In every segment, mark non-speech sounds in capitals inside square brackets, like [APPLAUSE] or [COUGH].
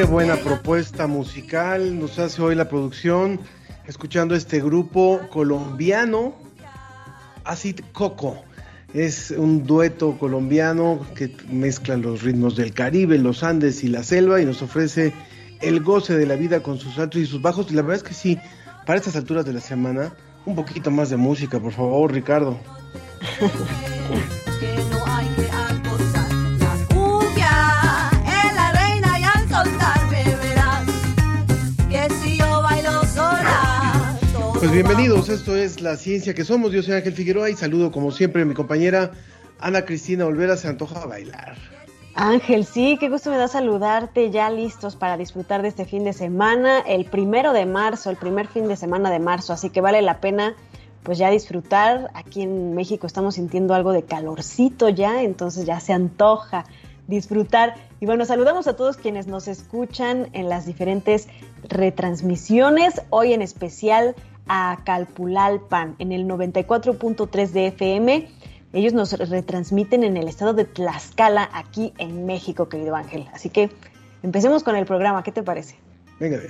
Qué buena propuesta musical nos hace hoy la producción, escuchando este grupo colombiano, Acid Coco. Es un dueto colombiano que mezcla los ritmos del Caribe, los Andes y la selva y nos ofrece el goce de la vida con sus altos y sus bajos. Y la verdad es que sí, para estas alturas de la semana, un poquito más de música, por favor, Ricardo. [LAUGHS] Pues bienvenidos, esto es La Ciencia que Somos. Yo soy Ángel Figueroa y saludo como siempre a mi compañera Ana Cristina Olvera. Se antoja bailar. Ángel, sí, qué gusto me da saludarte, ya listos para disfrutar de este fin de semana, el primero de marzo, el primer fin de semana de marzo, así que vale la pena pues ya disfrutar. Aquí en México estamos sintiendo algo de calorcito ya, entonces ya se antoja disfrutar. Y bueno, saludamos a todos quienes nos escuchan en las diferentes retransmisiones, hoy en especial a Calpulalpan en el 94.3 de FM. Ellos nos retransmiten en el estado de Tlaxcala, aquí en México, querido Ángel. Así que empecemos con el programa, ¿qué te parece? Venga ahí.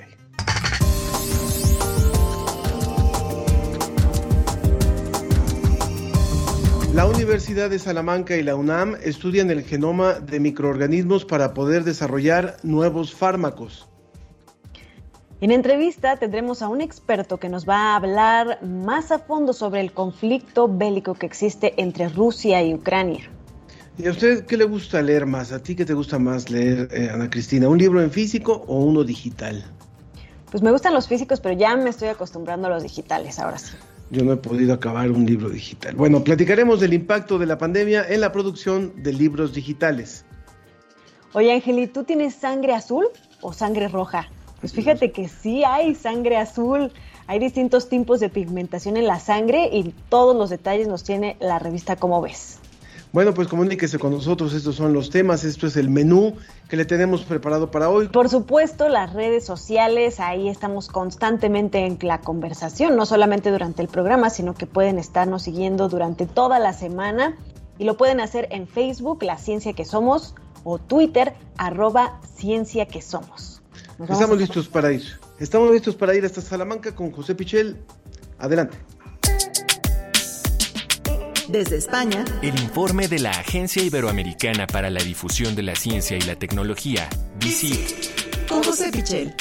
La Universidad de Salamanca y la UNAM estudian el genoma de microorganismos para poder desarrollar nuevos fármacos. En entrevista tendremos a un experto que nos va a hablar más a fondo sobre el conflicto bélico que existe entre Rusia y Ucrania. ¿Y a usted qué le gusta leer más? ¿A ti qué te gusta más leer, eh, Ana Cristina? ¿Un libro en físico o uno digital? Pues me gustan los físicos, pero ya me estoy acostumbrando a los digitales, ahora sí. Yo no he podido acabar un libro digital. Bueno, platicaremos del impacto de la pandemia en la producción de libros digitales. Oye, Ángel, ¿y tú tienes sangre azul o sangre roja? Pues fíjate que sí hay sangre azul. Hay distintos tipos de pigmentación en la sangre y todos los detalles nos tiene la revista Como ves. Bueno, pues comuníquese con nosotros, estos son los temas, esto es el menú que le tenemos preparado para hoy. Por supuesto, las redes sociales, ahí estamos constantemente en la conversación, no solamente durante el programa, sino que pueden estarnos siguiendo durante toda la semana y lo pueden hacer en Facebook, La Ciencia que Somos, o Twitter, arroba Ciencia que Somos. Estamos listos para ir. Estamos listos para ir hasta Salamanca con José Pichel. Adelante. Desde España, El informe de la Agencia Iberoamericana para la Difusión de la Ciencia y la Tecnología, VICIT, con José Pichel.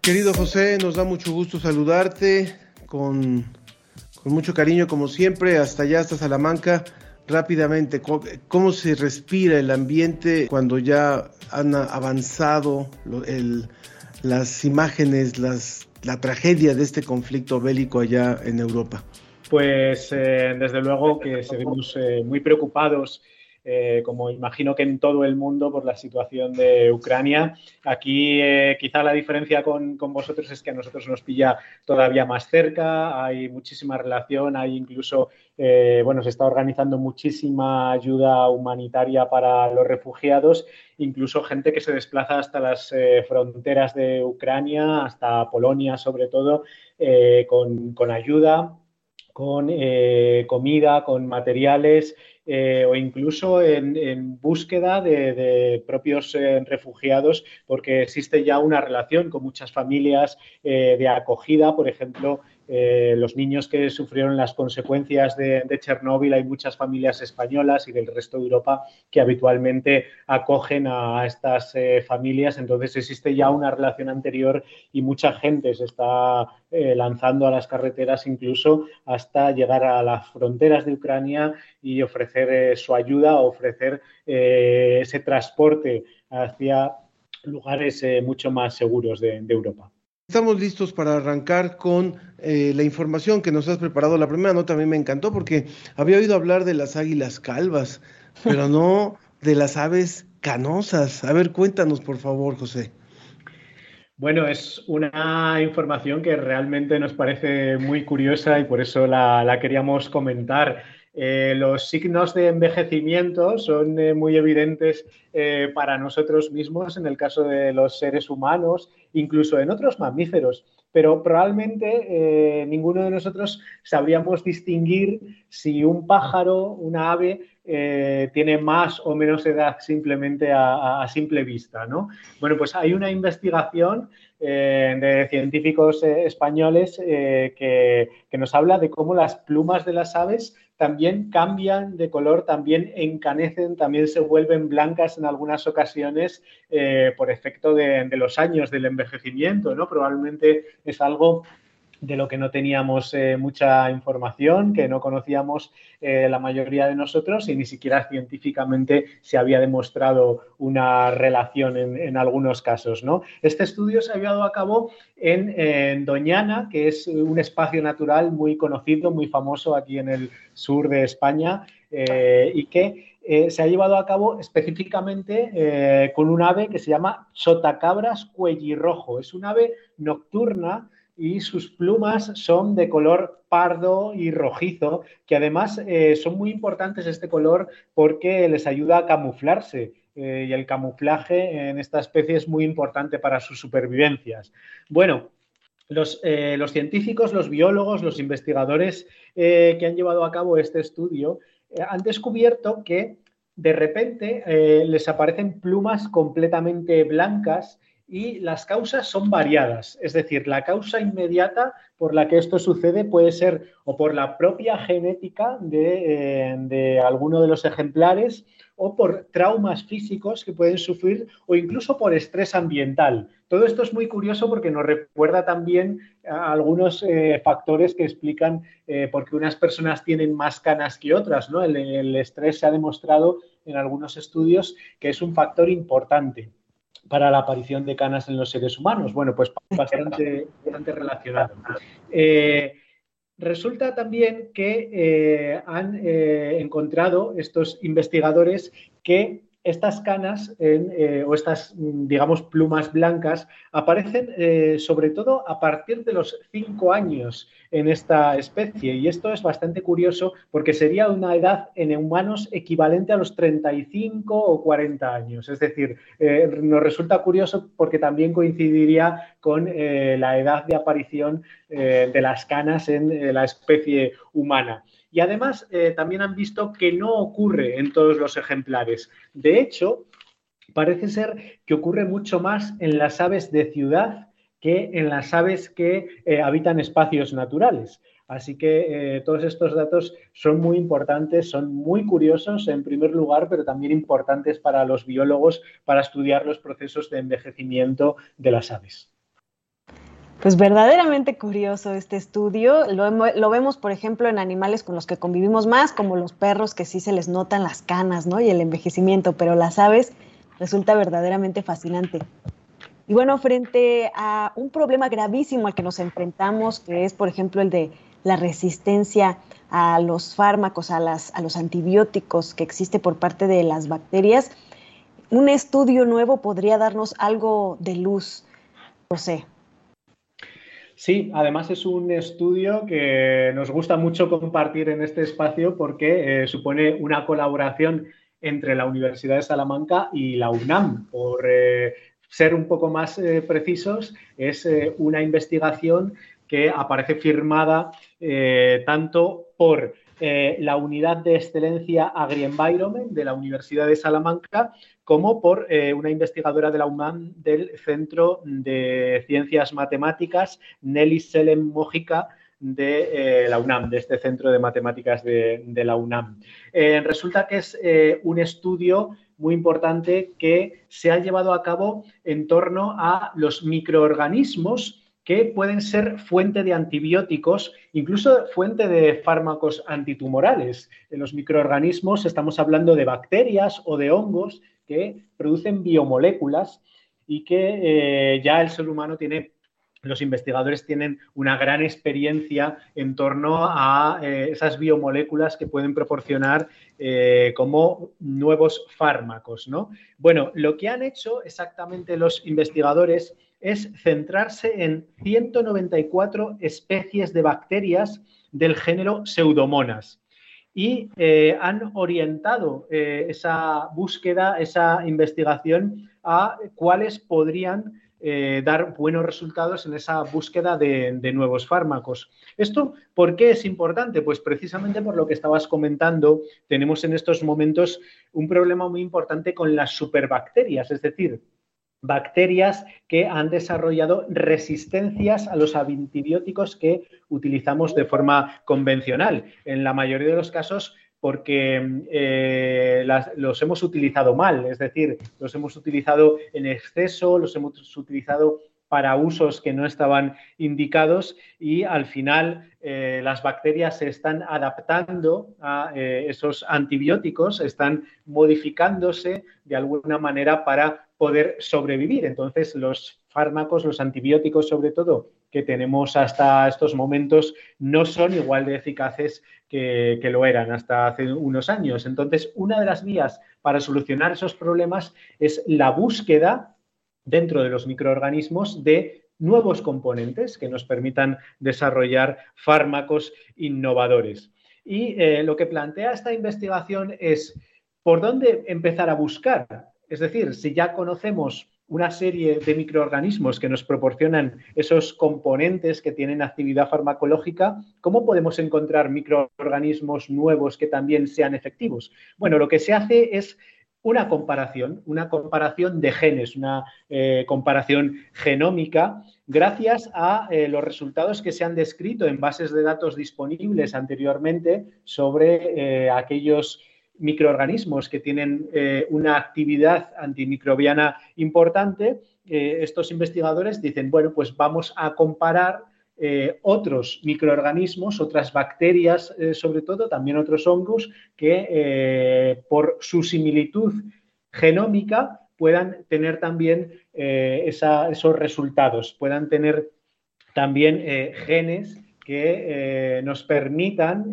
Querido José, nos da mucho gusto saludarte con, con mucho cariño como siempre, hasta allá, hasta Salamanca. Rápidamente, ¿cómo se respira el ambiente cuando ya han avanzado las imágenes, las, la tragedia de este conflicto bélico allá en Europa? Pues eh, desde luego que seguimos eh, muy preocupados, eh, como imagino que en todo el mundo, por la situación de Ucrania. Aquí eh, quizá la diferencia con, con vosotros es que a nosotros nos pilla todavía más cerca, hay muchísima relación, hay incluso, eh, bueno, se está organizando muchísima ayuda humanitaria para los refugiados, incluso gente que se desplaza hasta las fronteras de Ucrania, hasta Polonia sobre todo, con, con ayuda con comida, con materiales eh, o incluso en, en búsqueda de, de propios eh, refugiados, porque existe ya una relación con muchas familias eh, de acogida, por ejemplo, eh, los niños que sufrieron las consecuencias de, Chernóbil, hay muchas familias españolas y del resto de Europa que habitualmente acogen a, estas eh, familias, entonces existe ya una relación anterior y mucha gente se está lanzando a las carreteras incluso hasta llegar a las fronteras de Ucrania y ofrecer su ayuda, ofrecer ese transporte hacia lugares mucho más seguros de Europa. Estamos listos para arrancar con eh, la información que nos has preparado. La primera nota a mí me encantó porque había oído hablar de las águilas calvas, [LAUGHS] pero no de las aves canosas. A ver, cuéntanos por favor, José. Bueno, es una información que realmente nos parece muy curiosa y por eso la queríamos comentar. Eh, los signos de envejecimiento son eh, muy evidentes eh, para nosotros mismos en el caso de los seres humanos, incluso en otros mamíferos, pero probablemente ninguno de nosotros sabríamos distinguir si un pájaro, una ave, tiene más o menos edad simplemente a, simple vista. ¿no? Bueno, pues hay una investigación de científicos españoles que, que nos habla de cómo las plumas de las aves también cambian de color, también encanecen, también se vuelven blancas en algunas ocasiones eh, por efecto de, de, los años del envejecimiento, ¿no? Probablemente es algo de lo que no teníamos eh, mucha información, que no conocíamos eh, la mayoría de nosotros y ni siquiera científicamente se había demostrado una relación en, algunos casos. ¿no? Este estudio se ha llevado a cabo en, Doñana, que es un espacio natural muy conocido, muy famoso aquí en el sur de España eh, y que se ha llevado a cabo específicamente con un ave que se llama chotacabras cuellirrojo. Es un ave nocturna y sus plumas son de color pardo y rojizo, que además eh, son muy importantes este color porque les ayuda a camuflarse. Eh, y el camuflaje en esta especie es muy importante para sus supervivencias. Bueno, los, eh, los científicos, los biólogos, los investigadores que han llevado a cabo este estudio han descubierto que de repente les aparecen plumas completamente blancas y las causas son variadas. Es decir, la causa inmediata por la que esto sucede puede ser o por la propia genética de, eh, alguno de los ejemplares o por traumas físicos que pueden sufrir o incluso por estrés ambiental. Todo esto es muy curioso porque nos recuerda también a algunos eh, factores que explican eh, por qué unas personas tienen más canas que otras. ¿no? el estrés se ha demostrado en algunos estudios que es un factor importante para la aparición de canas en los seres humanos. Bueno, pues [LAUGHS] bastante, bastante relacionado. Eh, resulta también que eh, han eh, encontrado estos investigadores que estas canas eh, o estas, digamos, plumas blancas aparecen eh, sobre todo a partir de los cinco años en esta especie. Y esto es bastante curioso porque sería una edad en humanos equivalente a los 35 o 40 años. Es decir, eh, nos resulta curioso porque también coincidiría con la edad de aparición de las canas en la especie humana. Y además eh, también han visto que no ocurre en todos los ejemplares. De hecho, parece ser que ocurre mucho más en las aves de ciudad que en las aves que eh, habitan espacios naturales. Así que eh, todos estos datos son muy importantes, son muy curiosos en primer lugar, pero también importantes para los biólogos para estudiar los procesos de envejecimiento de las aves. Pues verdaderamente curioso este estudio. Lo, vemos, por ejemplo, en animales con los que convivimos más, como los perros, que sí se les notan las canas, ¿no? Y el envejecimiento, pero las aves resulta verdaderamente fascinante. Y bueno, frente a un problema gravísimo al que nos enfrentamos, que es, por ejemplo, el de la resistencia a los fármacos, a, a los antibióticos que existe por parte de las bacterias, un estudio nuevo podría darnos algo de luz. No sé, Sí, además es un estudio que nos gusta mucho compartir en este espacio porque eh, supone una colaboración entre la Universidad de Salamanca y la UNAM. Por eh, ser un poco más eh, precisos, es una investigación que aparece firmada tanto por la Unidad de Excelencia Agri-Environment de la Universidad de Salamanca como por eh, una investigadora de la UMAM del Centro de Ciencias Matemáticas, Nelly Selem Mojica, de eh, la UNAM, de este Centro de Matemáticas de, la UNAM. Eh, resulta que es un estudio muy importante que se ha llevado a cabo en torno a los microorganismos que pueden ser fuente de antibióticos, incluso fuente de fármacos antitumorales. En los microorganismos estamos hablando de bacterias o de hongos que producen biomoléculas y que eh, ya el ser humano tiene los investigadores tienen una gran experiencia en torno a eh, esas biomoléculas que pueden proporcionar eh, como nuevos fármacos. ¿no? Bueno, lo que han hecho exactamente los investigadores es centrarse en 194 especies de bacterias del género Pseudomonas y eh, han orientado eh, esa búsqueda, esa investigación a cuáles podrían eh, dar buenos resultados en esa búsqueda de, de, nuevos fármacos. ¿Esto por qué es importante? Pues precisamente por lo que estabas comentando, tenemos en estos momentos un problema muy importante con las superbacterias, es decir, bacterias que han desarrollado resistencias a los antibióticos que utilizamos de forma convencional. En la mayoría de los casos porque eh, los hemos utilizado mal, es decir, los hemos utilizado en exceso, los hemos utilizado para usos que no estaban indicados y al final eh, las bacterias se están adaptando a eh, esos antibióticos, están modificándose de alguna manera para poder sobrevivir. Entonces, los fármacos, los antibióticos sobre todo, que tenemos hasta estos momentos, no son igual de eficaces que, que, lo eran hasta hace unos años. Entonces, una de las vías para solucionar esos problemas es la búsqueda dentro de los microorganismos de nuevos componentes que nos permitan desarrollar fármacos innovadores. Y eh, lo que plantea esta investigación es por dónde empezar a buscar. Es decir, si ya conocemos una serie de microorganismos que nos proporcionan esos componentes que tienen actividad farmacológica, ¿cómo podemos encontrar microorganismos nuevos que también sean efectivos? Bueno, lo que se hace es una comparación, una comparación de genes, una eh, comparación genómica, gracias a eh, los resultados que se han descrito en bases de datos disponibles anteriormente sobre eh, aquellos microorganismos que tienen una actividad antimicrobiana importante. estos investigadores dicen, bueno, pues vamos a comparar eh, otros microorganismos, otras bacterias, eh, sobre todo, también otros hongos, que eh, por su similitud genómica puedan tener también esos resultados, puedan tener también genes que nos permitan,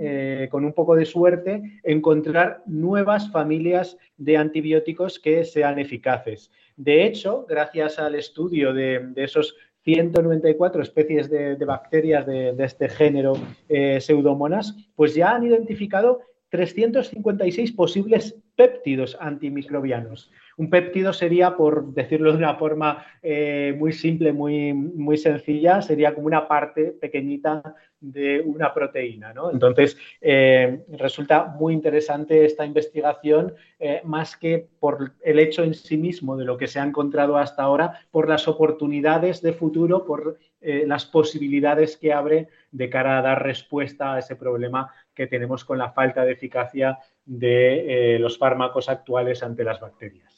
con un poco de suerte, encontrar nuevas familias de antibióticos que sean eficaces. De hecho, gracias al estudio de, de esos 194 especies de, bacterias de, este género eh, pseudomonas, pues ya han identificado 356 posibles péptidos antimicrobianos. Un péptido sería, por decirlo de una forma eh, muy simple, muy, muy sencilla, sería como una parte pequeñita de una proteína. ¿no? Entonces, eh, resulta muy interesante esta investigación, eh, más que por el hecho en sí mismo de lo que se ha encontrado hasta ahora, por las oportunidades de futuro, por las posibilidades que abre de cara a dar respuesta a ese problema que tenemos con la falta de eficacia de los fármacos actuales ante las bacterias.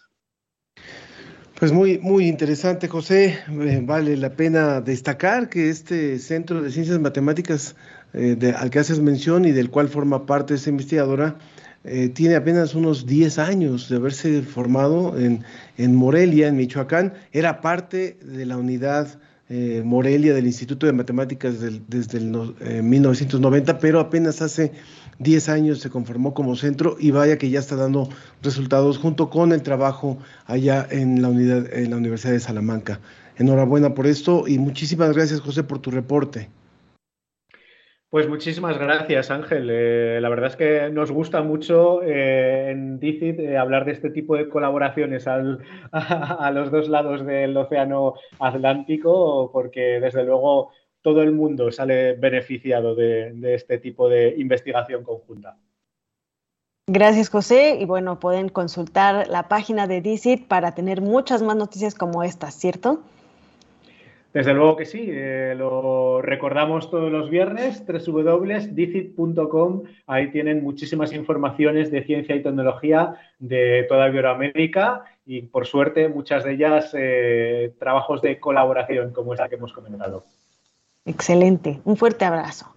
Pues muy, muy interesante, José. Eh, vale la pena destacar que este Centro de Ciencias Matemáticas eh, al que haces mención y del cual forma parte esta investigadora, eh, tiene apenas unos 10 años de haberse formado en, en Morelia, en Michoacán. Era parte de la unidad Morelia del Instituto de Matemáticas desde el 1990, pero apenas hace 10 años se conformó como centro y vaya que ya está dando resultados junto con el trabajo allá en la, unidad, en la Universidad de Salamanca. Enhorabuena por esto y muchísimas gracias José por tu reporte. Pues muchísimas gracias, Ángel. Eh, la verdad es que nos gusta mucho eh, en DICIT eh, hablar de este tipo de colaboraciones al, [LAUGHS] a, los dos lados del Océano Atlántico, porque desde luego todo el mundo sale beneficiado de, este tipo de investigación conjunta. Gracias, José. Y bueno, pueden consultar la página de DICIT para tener muchas más noticias como estas, ¿cierto? Desde luego que sí, eh, lo recordamos todos los viernes, www.dicit.com, ahí tienen muchísimas informaciones de ciencia y tecnología de toda Iberoamérica y por suerte muchas de ellas eh, trabajos de colaboración como esta que hemos comentado. Excelente, un fuerte abrazo.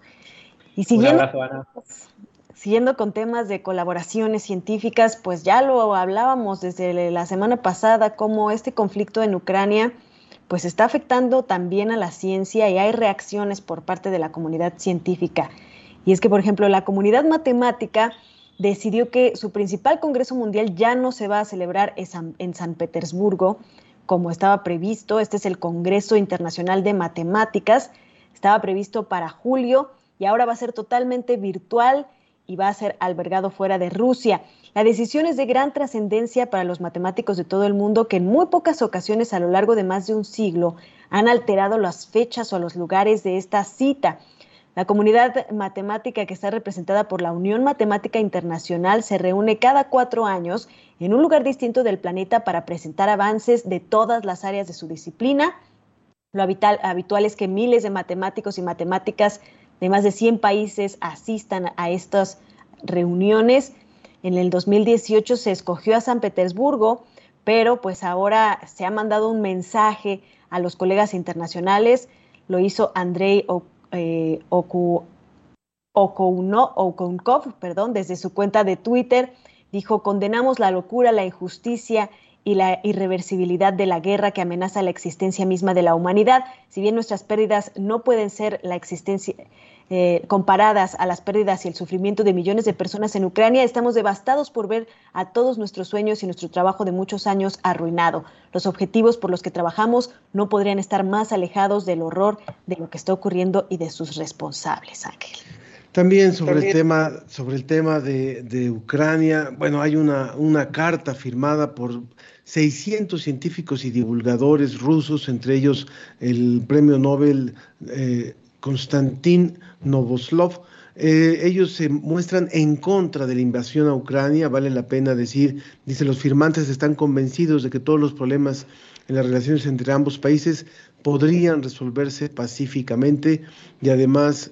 Y siguiendo, un abrazo, Ana. Siguiendo con temas de colaboraciones científicas, pues ya lo hablábamos desde la semana pasada, cómo este conflicto en Ucrania pues está afectando también a la ciencia y hay reacciones por parte de la comunidad científica. Y es que, por ejemplo, la comunidad matemática decidió que su principal Congreso Mundial ya no se va a celebrar en San Petersburgo, como estaba previsto. Este es el Congreso Internacional de Matemáticas. Estaba previsto para julio y ahora va a ser totalmente virtual y va a ser albergado fuera de Rusia. La decisión es de gran trascendencia para los matemáticos de todo el mundo que en muy pocas ocasiones a lo largo de más de un siglo han alterado las fechas o los lugares de esta cita. La comunidad matemática que está representada por la Unión Matemática Internacional se reúne cada cuatro años en un lugar distinto del planeta para presentar avances de todas las áreas de su disciplina. Lo habitual, es que miles de matemáticos y matemáticas de más de 100 países asistan a estas reuniones. En el 2018 se escogió a San Petersburgo, pero pues ahora se ha mandado un mensaje a los colegas internacionales. Lo hizo Andrei eh, perdón, desde su cuenta de Twitter. Dijo, condenamos la locura, la injusticia y la irreversibilidad de la guerra que amenaza la existencia misma de la humanidad. Si bien nuestras pérdidas no pueden ser la existencia, eh, comparadas a las pérdidas y el sufrimiento de millones de personas en Ucrania, estamos devastados por ver a todos nuestros sueños y nuestro trabajo de muchos años arruinado. Los objetivos por los que trabajamos no podrían estar más alejados del horror de lo que está ocurriendo y de sus responsables, Ángel. También sobre el tema, sobre el tema de, Ucrania, bueno, hay una, una carta firmada por 600 científicos y divulgadores rusos, entre ellos el premio Nobel eh, Konstantin Novoslov. Eh, ellos se muestran en contra de la invasión a Ucrania, vale la pena decir, dice, los firmantes están convencidos de que todos los problemas en las relaciones entre ambos países podrían resolverse pacíficamente y además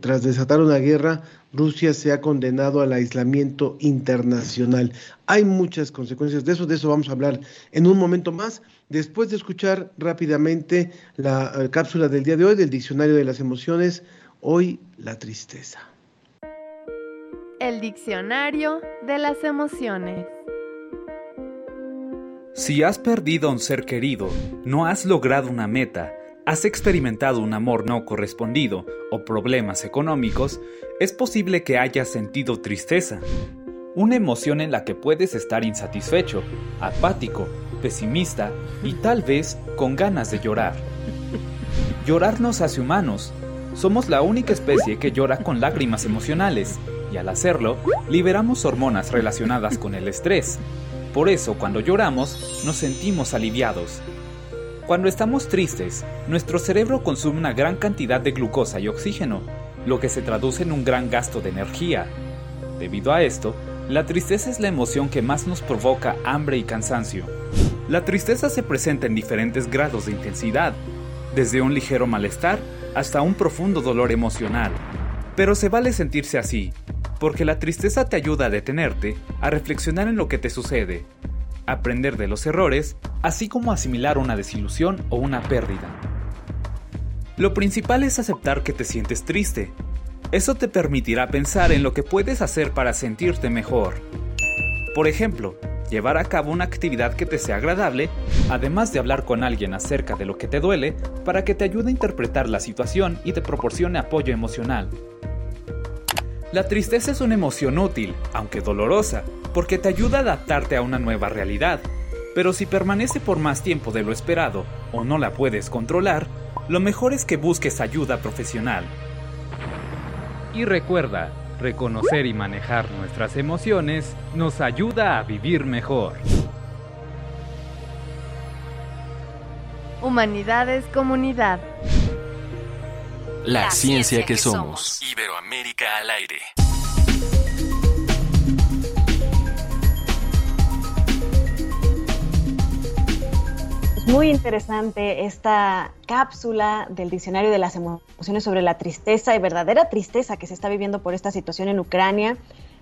tras desatar una guerra, Rusia se ha condenado al aislamiento internacional. Hay muchas consecuencias de eso, de eso vamos a hablar en un momento más, después de escuchar rápidamente la eh, cápsula del día de hoy del Diccionario de las Emociones, hoy la tristeza. El Diccionario de las Emociones. Si has perdido a un ser querido, no has logrado una meta, has experimentado un amor no correspondido o problemas económicos, es posible que hayas sentido tristeza. Una emoción en la que puedes estar insatisfecho, apático, pesimista y tal vez con ganas de llorar. Llorar nos hace humanos. Somos la única especie que llora con lágrimas emocionales y al hacerlo liberamos hormonas relacionadas con el estrés. Por eso cuando lloramos nos sentimos aliviados cuando estamos tristes, nuestro cerebro consume una gran cantidad de glucosa y oxígeno, lo que se traduce en un gran gasto de energía. Debido a esto, la tristeza es la emoción que más nos provoca hambre y cansancio. La tristeza se presenta en diferentes grados de intensidad, desde un ligero malestar hasta un profundo dolor emocional. Pero se vale sentirse así, porque la tristeza te ayuda a detenerte, a reflexionar en lo que te sucede, aprender de los errores, así como asimilar una desilusión o una pérdida. Lo principal es aceptar que te sientes triste. Eso te permitirá pensar en lo que puedes hacer para sentirte mejor. Por ejemplo, llevar a cabo una actividad que te sea agradable, además de hablar con alguien acerca de lo que te duele, para que te ayude a interpretar la situación y te proporcione apoyo emocional. La tristeza es una emoción útil, aunque dolorosa, porque te ayuda a adaptarte a una nueva realidad. Pero si permanece por más tiempo de lo esperado o no la puedes controlar, lo mejor es que busques ayuda profesional. Y recuerda, reconocer y manejar nuestras emociones nos ayuda a vivir mejor. Humanidades Comunidad. La, ciencia, que, somos. Iberoamérica al aire. Muy interesante esta cápsula del diccionario de las emociones sobre la tristeza y verdadera tristeza que se está viviendo por esta situación en Ucrania.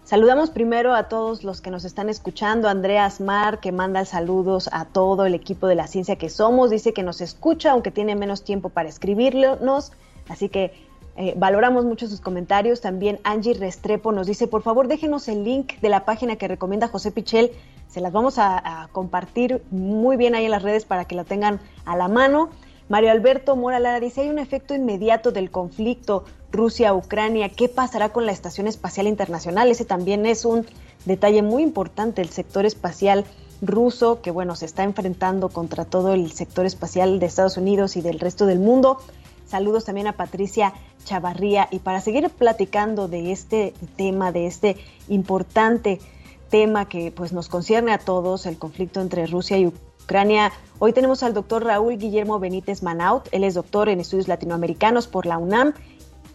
Saludamos primero a todos los que nos están escuchando. Andreas Mar, que manda saludos a todo el equipo de la ciencia que somos, dice que nos escucha, aunque tiene menos tiempo para escribirnos. Así que eh, valoramos mucho sus comentarios. También Angie Restrepo nos dice, por favor, déjenos el link de la página que recomienda José Pichel. Se las vamos a, a compartir muy bien ahí en las redes para que lo tengan a la mano. Mario Alberto Mora Lara dice, hay un efecto inmediato del conflicto Rusia-Ucrania. ¿Qué pasará con la Estación Espacial Internacional? Ese también es un detalle muy importante, el sector espacial ruso, que bueno, se está enfrentando contra todo el sector espacial de Estados Unidos y del resto del mundo. Saludos también a Patricia Chavarría. Y para seguir platicando de este tema, de este importante tema que pues nos concierne a todos, el conflicto entre Rusia y Ucrania. Hoy tenemos al doctor Raúl Guillermo Benítez Manaut. Él es doctor en estudios latinoamericanos por la UNAM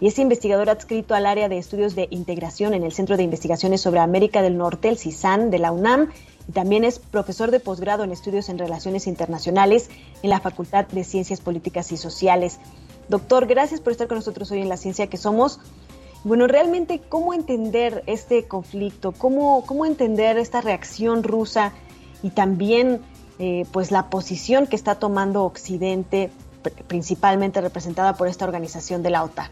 y es investigador adscrito al área de estudios de integración en el Centro de Investigaciones sobre América del Norte, el CISAN de la UNAM. Y también es profesor de posgrado en estudios en relaciones internacionales en la Facultad de Ciencias Políticas y Sociales. Doctor, gracias por estar con nosotros hoy en La Ciencia que Somos. Bueno, realmente, ¿cómo entender este conflicto? ¿Cómo, cómo entender esta reacción rusa y también eh, pues la posición que está tomando Occidente, principalmente representada por esta organización de la OTAN.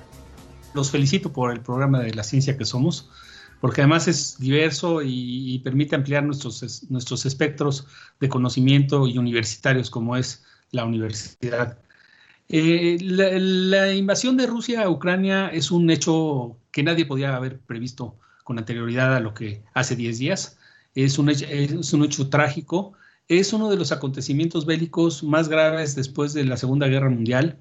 Los felicito por el programa de la ciencia que somos, porque además es diverso y, permite ampliar nuestros, nuestros espectros de conocimiento y universitarios como es la universidad. Eh, la, invasión de Rusia a Ucrania es un hecho que nadie podía haber previsto con anterioridad a lo que hace 10 días. Es un, es un hecho trágico es uno de los acontecimientos bélicos más graves después de la Segunda Guerra Mundial.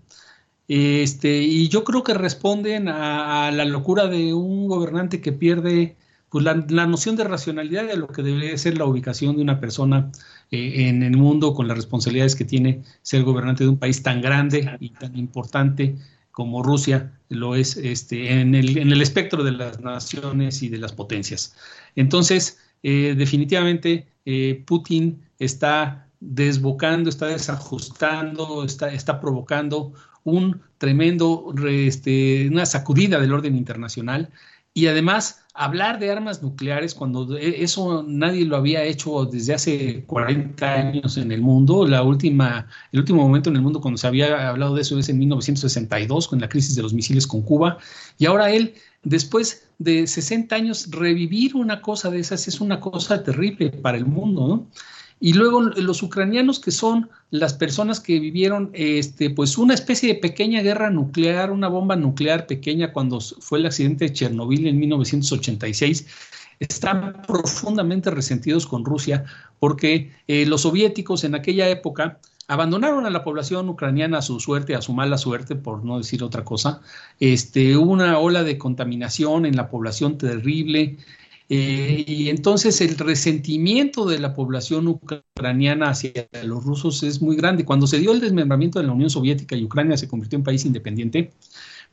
Este, y yo creo que responden a, la locura de un gobernante que pierde pues, la, noción de racionalidad de lo que debería ser la ubicación de una persona eh, en el mundo con las responsabilidades que tiene ser gobernante de un país tan grande y tan importante como Rusia lo es este, en, el, en el espectro de las naciones y de las potencias. Entonces, eh, definitivamente eh, Putin está desbocando, está desajustando, está, está provocando un tremendo, este, una sacudida del orden internacional y además hablar de armas nucleares cuando e, eso nadie lo había hecho desde hace 40 años en el mundo. La última, el último momento en el mundo cuando se había hablado de eso es en 1962 con la crisis de los misiles con Cuba y ahora él después de 60 años revivir una cosa de esas es una cosa terrible para el mundo, ¿no? Y luego los ucranianos que son las personas que vivieron este, pues una especie de pequeña guerra nuclear, una bomba nuclear pequeña cuando fue el accidente de Chernobyl en 1986, están profundamente resentidos con Rusia porque eh, los soviéticos en aquella época abandonaron a la población ucraniana a su suerte, a su mala suerte, por no decir otra cosa. Este, una ola de contaminación en la población terrible. Eh, y entonces el resentimiento de la población ucraniana hacia los rusos es muy grande. Cuando se dio el desmembramiento de la Unión Soviética y Ucrania se convirtió en país independiente,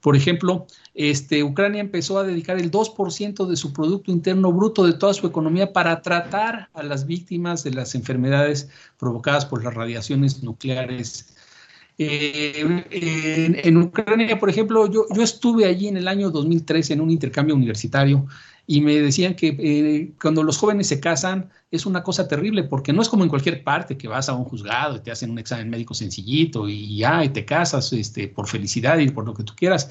por ejemplo, este, Ucrania empezó a dedicar el 2% de su Producto Interno Bruto de toda su economía para tratar a las víctimas de las enfermedades provocadas por las radiaciones nucleares. Eh, en, Ucrania, por ejemplo, yo, yo estuve allí en el año 2013 en un intercambio universitario y me decían que eh, cuando los jóvenes se casan es una cosa terrible porque no es como en cualquier parte que vas a un juzgado y te hacen un examen médico sencillito y ya y te casas este, por felicidad y por lo que tú quieras.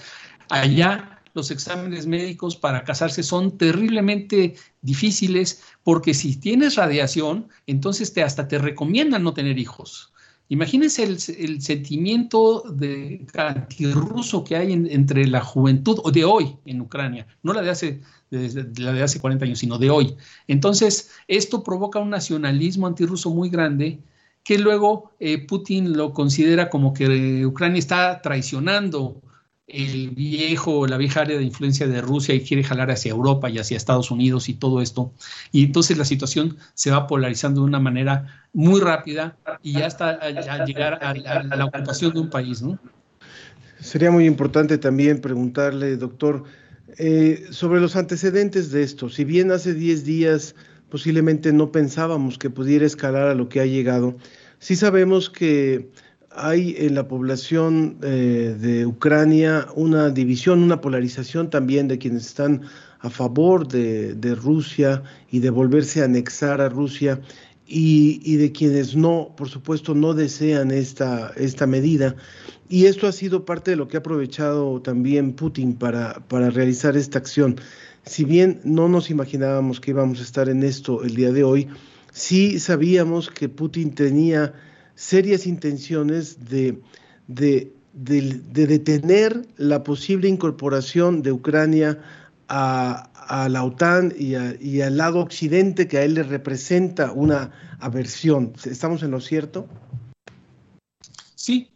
Allá los exámenes médicos para casarse son terriblemente difíciles porque si tienes radiación, entonces te hasta te recomiendan no tener hijos. Imagínense el, sentimiento de antirruso que hay entre la juventud de hoy en Ucrania, no la de hace la de hace 40 años, sino de hoy. Entonces, esto provoca un nacionalismo antirruso muy grande que luego eh, Putin lo considera como que Ucrania está traicionando el viejo, la vieja área de influencia de Rusia y quiere jalar hacia Europa y hacia Estados Unidos y todo esto. Y entonces la situación se va polarizando de una manera muy rápida y hasta a, llegar a, la ocupación de un país, ¿no? Sería muy importante también preguntarle, doctor, eh, sobre los antecedentes de esto. Si bien hace 10 días posiblemente no pensábamos que pudiera escalar a lo que ha llegado, sí sabemos que hay en la población eh, de Ucrania una división, una polarización también de quienes están a favor de, Rusia y de volverse a anexar a Rusia y, de quienes no, por supuesto, no desean esta, esta medida. Y esto ha sido parte de lo que ha aprovechado también Putin para, para realizar esta acción. Si bien no nos imaginábamos que íbamos a estar en esto el día de hoy, sí sabíamos que Putin tenía serias intenciones de, de, detener la posible incorporación de Ucrania a, la OTAN y, y, al lado occidente que a él le representa una aversión. ¿Estamos en lo cierto? Sí,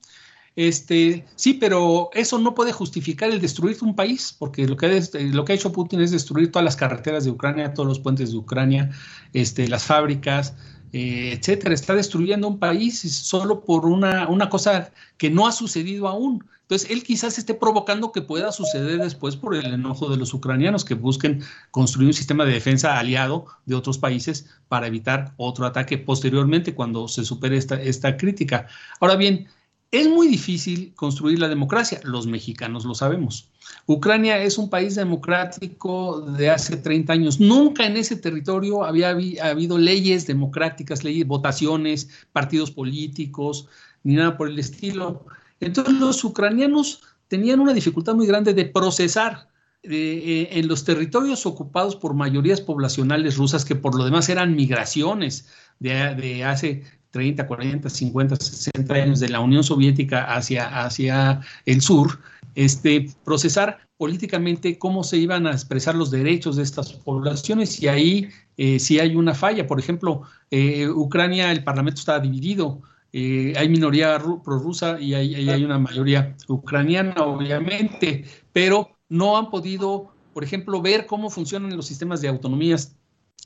este, sí, pero eso no puede justificar el destruir un país, porque lo que, ha, lo que ha hecho Putin es destruir todas las carreteras de Ucrania, todos los puentes de Ucrania, este, las fábricas, eh, etcétera. Está destruyendo un país solo por una, una cosa que no ha sucedido aún. Entonces, él quizás esté provocando que pueda suceder después por el enojo de los ucranianos que busquen construir un sistema de defensa aliado de otros países para evitar otro ataque posteriormente cuando se supere esta, esta crítica. Ahora bien, es muy difícil construir la democracia, los mexicanos lo sabemos. Ucrania es un país democrático de hace 30 años. Nunca en ese territorio había habido leyes democráticas, leyes, votaciones, partidos políticos, ni nada por el estilo. Entonces los ucranianos tenían una dificultad muy grande de procesar eh, en los territorios ocupados por mayorías poblacionales rusas, que por lo demás eran migraciones de, de hace 30, 40, 50, 60 años de la Unión Soviética hacia, hacia el sur, este, procesar políticamente cómo se iban a expresar los derechos de estas poblaciones y ahí eh, sí hay una falla. Por ejemplo, eh, Ucrania, el parlamento está dividido. Eh, hay minoría prorrusa y hay, hay una mayoría ucraniana, obviamente, pero no han podido, por ejemplo, ver cómo funcionan los sistemas de autonomías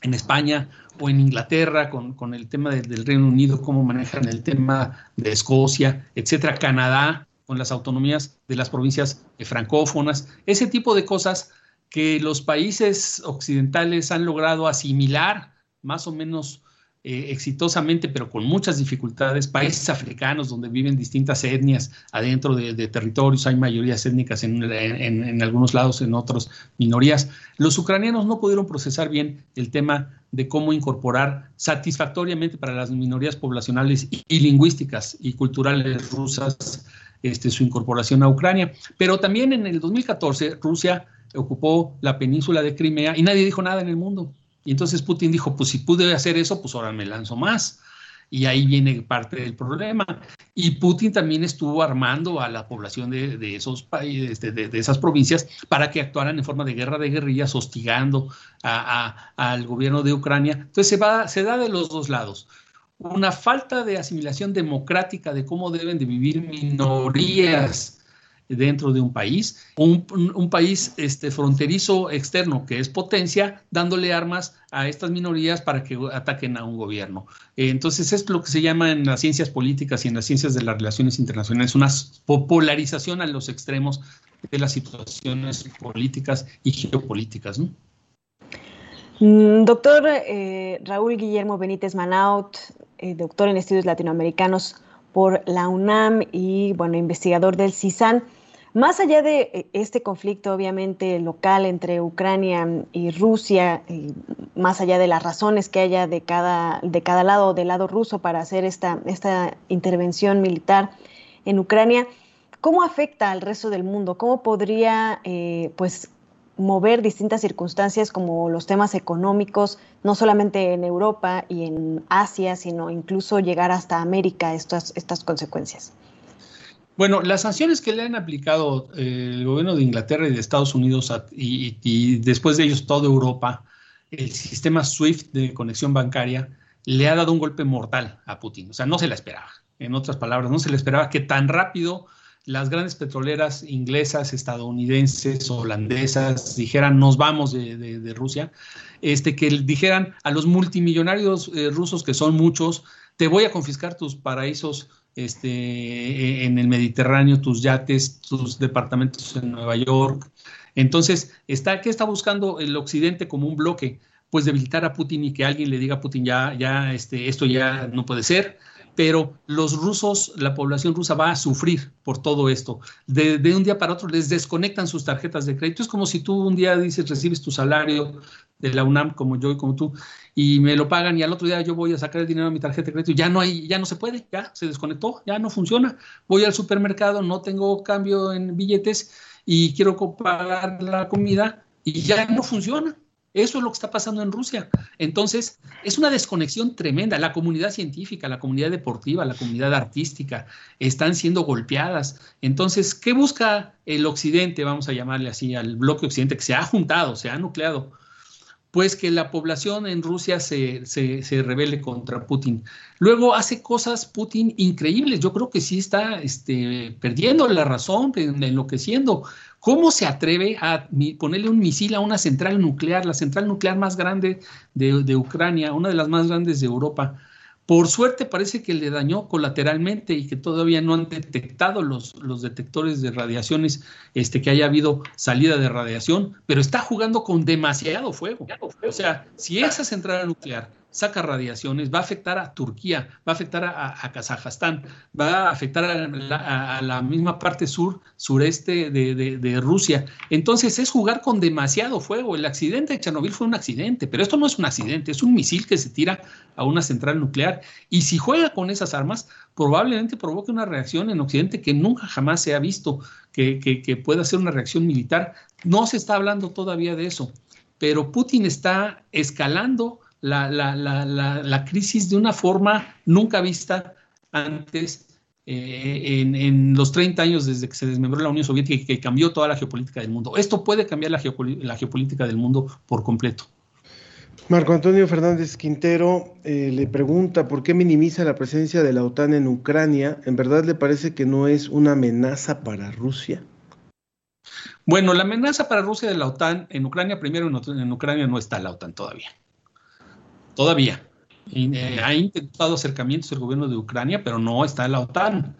en España o en Inglaterra con, el tema del Reino Unido, cómo manejan el tema de Escocia, etcétera, Canadá con las autonomías de las provincias francófonas, ese tipo de cosas que los países occidentales han logrado asimilar más o menos eh, exitosamente, pero con muchas dificultades, países africanos donde viven distintas etnias adentro de, territorios, hay mayorías étnicas en, algunos lados, en otros minorías. Los ucranianos no pudieron procesar bien el tema de cómo incorporar satisfactoriamente para las minorías poblacionales y, lingüísticas y culturales rusas este, su incorporación a Ucrania. Pero también en el 2014 Rusia ocupó la península de Crimea y nadie dijo nada en el mundo. Y entonces Putin dijo, pues si pude hacer eso, pues ahora me lanzo más. Y ahí viene parte del problema. Y Putin también estuvo armando a la población de, esos países, de, esas provincias, para que actuaran en forma de guerra de guerrillas, hostigando al gobierno de Ucrania. Entonces se, va, se da de los dos lados. Una falta de asimilación democrática de cómo deben de vivir minorías dentro de un país, un, un, país este, fronterizo externo que es potencia, dándole armas a estas minorías para que ataquen a un gobierno. entonces, es lo que se llama en las ciencias políticas y en las ciencias de las relaciones internacionales una popularización a los extremos de las situaciones políticas y geopolíticas. Mm, doctor eh, Raúl Guillermo Benítez Manaut, eh, doctor en estudios latinoamericanos por la UNAM y bueno, investigador del CISAN. Más allá de eh, este conflicto, obviamente, local entre Ucrania y Rusia, más allá de las razones que haya de cada, de cada lado, del lado ruso, para hacer esta, esta intervención militar en Ucrania, ¿cómo afecta al resto del mundo? ¿Cómo podría eh, pues, mover distintas circunstancias como los temas económicos, no solamente en Europa y en Asia, sino incluso llegar hasta América estas, estas consecuencias? Bueno, las sanciones que le han aplicado eh, el gobierno de Inglaterra y de Estados Unidos y, después de ellos toda Europa, el sistema SWIFT de conexión bancaria le ha dado un golpe mortal a Putin. O sea, no se la esperaba. En otras palabras, no se le esperaba que tan rápido las grandes petroleras inglesas, estadounidenses, holandesas dijeran nos vamos de, Rusia, este, que dijeran a los multimillonarios eh, rusos, que son muchos, te voy a confiscar tus paraísos este, e, en el Mediterráneo, tus yates, tus departamentos en Nueva York. Entonces, está, ¿qué está buscando el Occidente como un bloque? Pues debilitar a Putin y que alguien le diga a Putin, ya, ya, este, esto ya no puede ser. pero los rusos, la población rusa va a sufrir por todo esto. De, de, un día para otro les desconectan sus tarjetas de crédito. Es como si tú un día dices, recibes tu salario de la UNAM, como yo y como tú, y me lo pagan y al otro día yo voy a sacar el dinero de mi tarjeta de crédito, ya no hay, ya no se puede, ya se desconectó, ya no funciona. Voy al supermercado, no tengo cambio en billetes y quiero pagar la comida y ya no funciona. Eso es lo que está pasando en Rusia. Entonces, es una desconexión tremenda. La comunidad científica, la comunidad deportiva, la comunidad artística están siendo golpeadas. Entonces, ¿qué busca el Occidente, vamos a llamarle así, al bloque occidente que se ha juntado, se ha nucleado? Pues que la población en Rusia se, se, se revele contra Putin. Luego hace cosas Putin increíbles. Yo creo que sí está este, perdiendo la razón, enloqueciendo. ¿Cómo se atreve a ponerle un misil a una central nuclear, la central nuclear más grande de, de, Ucrania, una de las más grandes de Europa? Por suerte parece que le dañó colateralmente y que todavía no han detectado los, los detectores de radiaciones, este, que haya habido salida de radiación, pero está jugando con demasiado fuego. O sea, si esa central nuclear saca radiaciones, va a afectar a Turquía, va a afectar a, a Kazajstán, va a afectar a la, a la misma parte sur, sureste de, de, de, Rusia. Entonces es jugar con demasiado fuego. El accidente de Chernobyl fue un accidente, pero esto no es un accidente, es un misil que se tira a una central nuclear. Y si juega con esas armas, probablemente provoque una reacción en Occidente que nunca jamás se ha visto, que, que, que pueda ser una reacción militar. No se está hablando todavía de eso, pero Putin está escalando la, la, la, la, crisis de una forma nunca vista antes eh, en, en, los 30 años desde que se desmembró la Unión Soviética y que cambió toda la geopolítica del mundo. Esto puede cambiar la, la geopolítica del mundo por completo. Marco Antonio Fernández Quintero eh, le pregunta por qué minimiza la presencia de la OTAN en Ucrania. ¿En verdad le parece que no es una amenaza para Rusia? Bueno, la amenaza para Rusia de la OTAN en Ucrania, primero en, en Ucrania no está la OTAN todavía todavía. Y, eh, ha intentado acercamientos el gobierno de Ucrania, pero no está en la OTAN.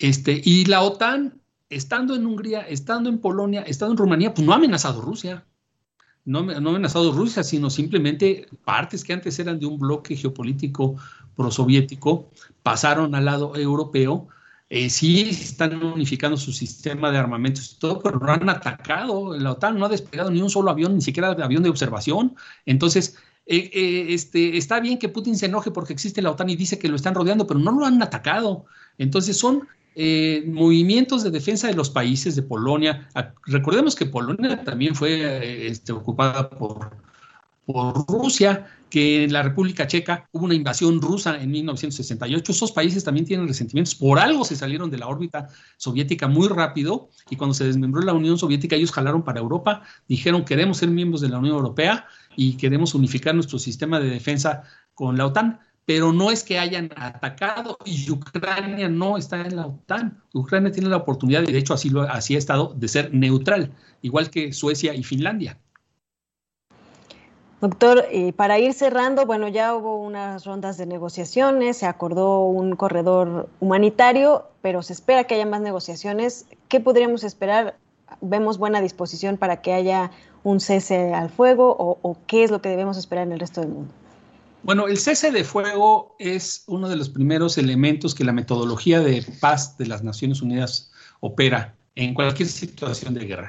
Este, y la OTAN, estando en Hungría, estando en Polonia, estando en Rumanía, pues no ha amenazado Rusia. No, no ha amenazado Rusia, sino simplemente partes que antes eran de un bloque geopolítico prosoviético pasaron al lado europeo. Eh, sí están unificando su sistema de armamentos y todo, pero no han atacado. La OTAN no ha desplegado ni un solo avión, ni siquiera avión de observación. Entonces, eh, eh, este, está bien que Putin se enoje porque existe la OTAN y dice que lo están rodeando, pero no lo han atacado. Entonces son eh, movimientos de defensa de los países de Polonia. Recordemos que Polonia también fue este, ocupada por, por Rusia, que en la República Checa hubo una invasión rusa en 1968. Esos países también tienen resentimientos. Por algo se salieron de la órbita soviética muy rápido y cuando se desmembró la Unión Soviética ellos jalaron para Europa, dijeron queremos ser miembros de la Unión Europea y queremos unificar nuestro sistema de defensa con la OTAN. Pero no es que hayan atacado y Ucrania no está en la OTAN. Ucrania tiene la oportunidad, y de hecho así, lo, así ha estado, de ser neutral, igual que Suecia y Finlandia. Doctor, y para ir cerrando, bueno, ya hubo unas rondas de negociaciones, se acordó un corredor humanitario, pero se espera que haya más negociaciones. ¿Qué podríamos esperar? ¿Vemos buena disposición para que haya un cese al fuego o, qué es lo que debemos esperar en el resto del mundo? Bueno, el cese de fuego es uno de los primeros elementos que la metodología de paz de las Naciones Unidas opera en cualquier situación de guerra.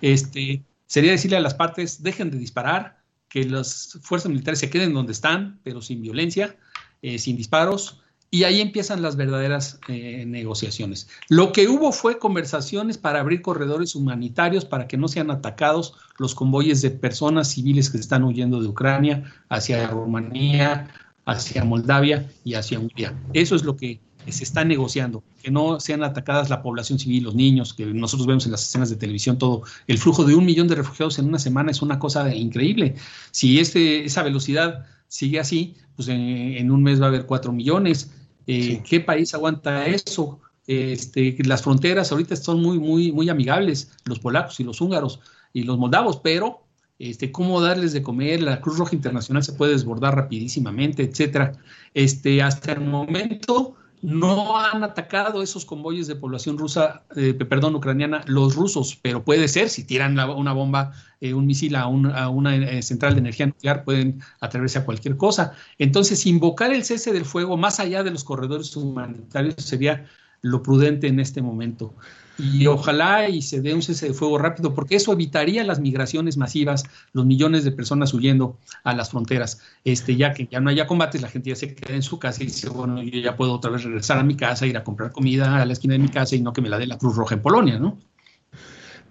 Este, sería decirle a las partes, dejen de disparar, que las fuerzas militares se queden donde están, pero sin violencia, eh, sin disparos, y ahí empiezan las verdaderas eh, negociaciones. Lo que hubo fue conversaciones para abrir corredores humanitarios para que no sean atacados los convoyes de personas civiles que están huyendo de Ucrania hacia Rumanía, hacia Moldavia y hacia Hungría. Eso es lo que se está negociando, que no sean atacadas la población civil, los niños, que nosotros vemos en las escenas de televisión todo. El flujo de un millón de refugiados en una semana es una cosa increíble. Si este, esa velocidad sigue así, pues en, en un mes va a haber cuatro millones. Eh, sí. ¿Qué país aguanta eso? Este, las fronteras ahorita son muy, muy, muy amigables, los polacos y los húngaros y los moldavos, pero este, cómo darles de comer, la Cruz Roja Internacional se puede desbordar rapidísimamente, etcétera. Este, hasta el momento, no han atacado esos convoyes de población rusa, eh, perdón, ucraniana, los rusos, pero puede ser, si tiran una bomba, eh, un misil a, una eh, central de energía nuclear, pueden atreverse a cualquier cosa. Entonces, invocar el cese del fuego más allá de los corredores humanitarios sería lo prudente en este momento y ojalá y se dé un cese de fuego rápido, porque eso evitaría las migraciones masivas, los millones de personas huyendo a las fronteras. Este, ya que ya no haya combates, la gente ya se queda en su casa y dice, bueno, yo ya puedo otra vez regresar a mi casa, ir a comprar comida a la esquina de mi casa y no que me la dé la Cruz Roja en Polonia, ¿no?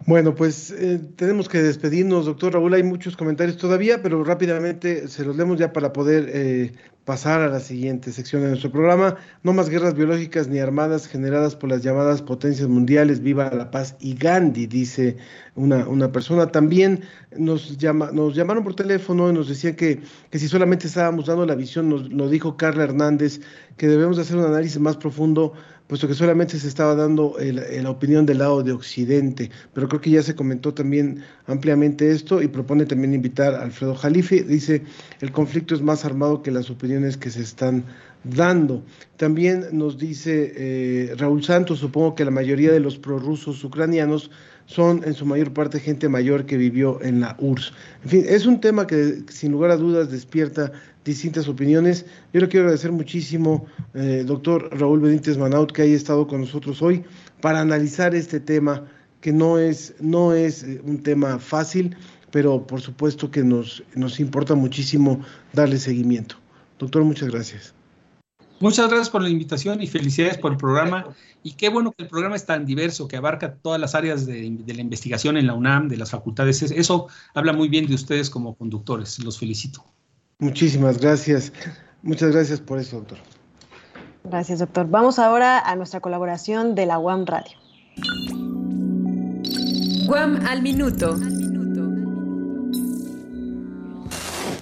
Bueno, pues eh, tenemos que despedirnos, doctor Raúl. Hay muchos comentarios todavía, pero rápidamente se los leemos ya para poder eh, pasar a la siguiente sección de nuestro programa. No más guerras biológicas ni armadas generadas por las llamadas potencias mundiales. Viva la paz y Gandhi, dice una, una persona. También nos, llama, nos llamaron por teléfono y nos decían que, que si solamente estábamos dando la visión, nos lo dijo Carla Hernández, que debemos hacer un análisis más profundo puesto que solamente se estaba dando la opinión del lado de Occidente, pero creo que ya se comentó también ampliamente esto y propone también invitar a Alfredo Jalife, dice, el conflicto es más armado que las opiniones que se están dando. También nos dice eh, Raúl Santos, supongo que la mayoría de los prorrusos ucranianos son en su mayor parte gente mayor que vivió en la URSS. En fin, es un tema que sin lugar a dudas despierta distintas opiniones. Yo le quiero agradecer muchísimo, eh, doctor Raúl Benítez Manaut, que haya estado con nosotros hoy para analizar este tema, que no es, no es eh, un tema fácil, pero por supuesto que nos, nos importa muchísimo darle seguimiento. Doctor, muchas gracias. Muchas gracias por la invitación y felicidades por el programa. Y qué bueno que el programa es tan diverso, que abarca todas las áreas de, de, la investigación en la UNAM, de las facultades. Eso habla muy bien de ustedes como conductores. Los felicito. Muchísimas gracias. Muchas gracias por eso, doctor. Gracias, doctor. Vamos ahora a nuestra colaboración de la UAM Radio. UAM al minuto.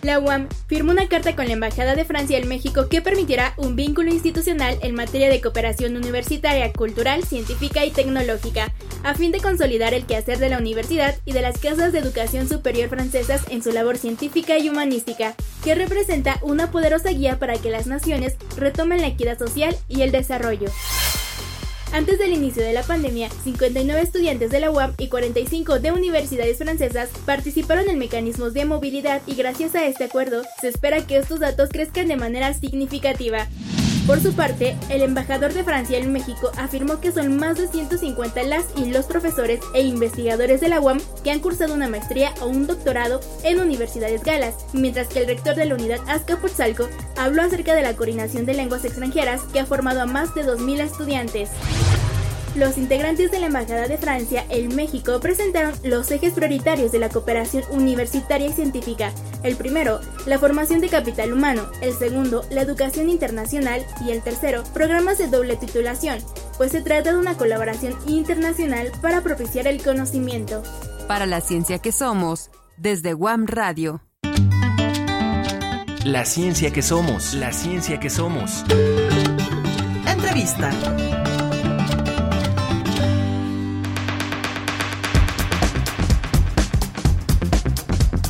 La UAM firmó una carta con la Embajada de Francia en México que permitirá un vínculo institucional en materia de cooperación universitaria, cultural, científica y tecnológica, a fin de consolidar el quehacer de la universidad y de las casas de educación superior francesas en su labor científica y humanística, que representa una poderosa guía para que las naciones retomen la equidad social y el desarrollo. Antes del inicio de la pandemia, 59 estudiantes de la UAM y 45 de universidades francesas participaron en mecanismos de movilidad y gracias a este acuerdo se espera que estos datos crezcan de manera significativa. Por su parte, el embajador de Francia en México afirmó que son más de 150 las y los profesores e investigadores de la UAM que han cursado una maestría o un doctorado en universidades galas, mientras que el rector de la unidad Azcapotzalco habló acerca de la coordinación de lenguas extranjeras que ha formado a más de 2.000 estudiantes. Los integrantes de la Embajada de Francia en México presentaron los ejes prioritarios de la cooperación universitaria y científica. El primero, la formación de capital humano. El segundo, la educación internacional. Y el tercero, programas de doble titulación, pues se trata de una colaboración internacional para propiciar el conocimiento. Para la ciencia que somos, desde Guam Radio. La ciencia que somos, la ciencia que somos. Entrevista.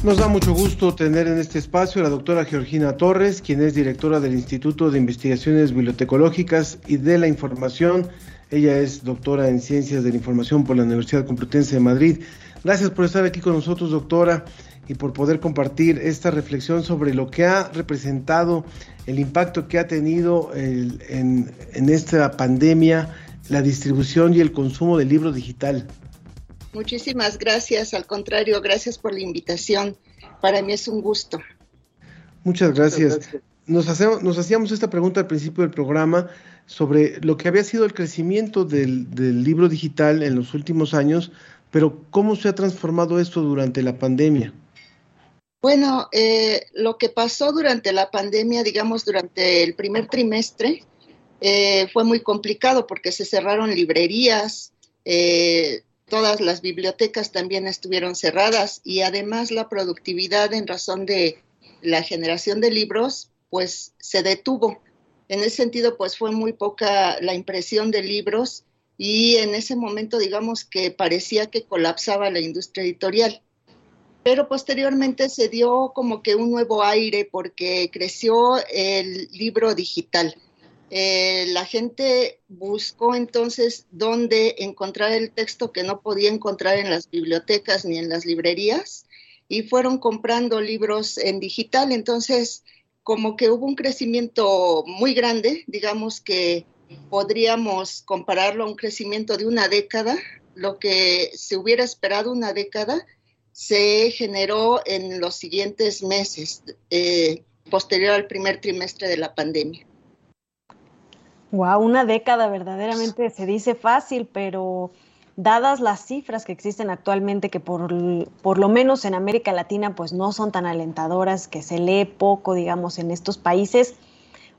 Nos da mucho gusto tener en este espacio a la doctora Georgina Torres, quien es directora del Instituto de Investigaciones Bibliotecológicas y de la Información. Ella es doctora en Ciencias de la Información por la Universidad Complutense de Madrid. Gracias por estar aquí con nosotros, doctora, y por poder compartir esta reflexión sobre lo que ha representado el impacto que ha tenido el, en, en esta pandemia la distribución y el consumo del libro digital. Muchísimas gracias, al contrario, gracias por la invitación. Para mí es un gusto. Muchas gracias. Nos, hacemos, nos hacíamos esta pregunta al principio del programa sobre lo que había sido el crecimiento del, del libro digital en los últimos años, pero ¿cómo se ha transformado esto durante la pandemia? Bueno, eh, lo que pasó durante la pandemia, digamos, durante el primer trimestre, eh, fue muy complicado porque se cerraron librerías, eh, todas las bibliotecas también estuvieron cerradas y además la productividad en razón de la generación de libros, pues se detuvo. En ese sentido, pues fue muy poca la impresión de libros y en ese momento, digamos que parecía que colapsaba la industria editorial. Pero posteriormente se dio como que un nuevo aire porque creció el libro digital. Eh, la gente buscó entonces dónde encontrar el texto que no podía encontrar en las bibliotecas ni en las librerías y fueron comprando libros en digital. Entonces, como que hubo un crecimiento muy grande, digamos que podríamos compararlo a un crecimiento de una década, lo que se hubiera esperado una década se generó en los siguientes meses, eh, posterior al primer trimestre de la pandemia. Wow, una década verdaderamente se dice fácil, pero dadas las cifras que existen actualmente, que por, por, lo menos en América Latina pues no son tan alentadoras, que se lee poco, digamos, en estos países,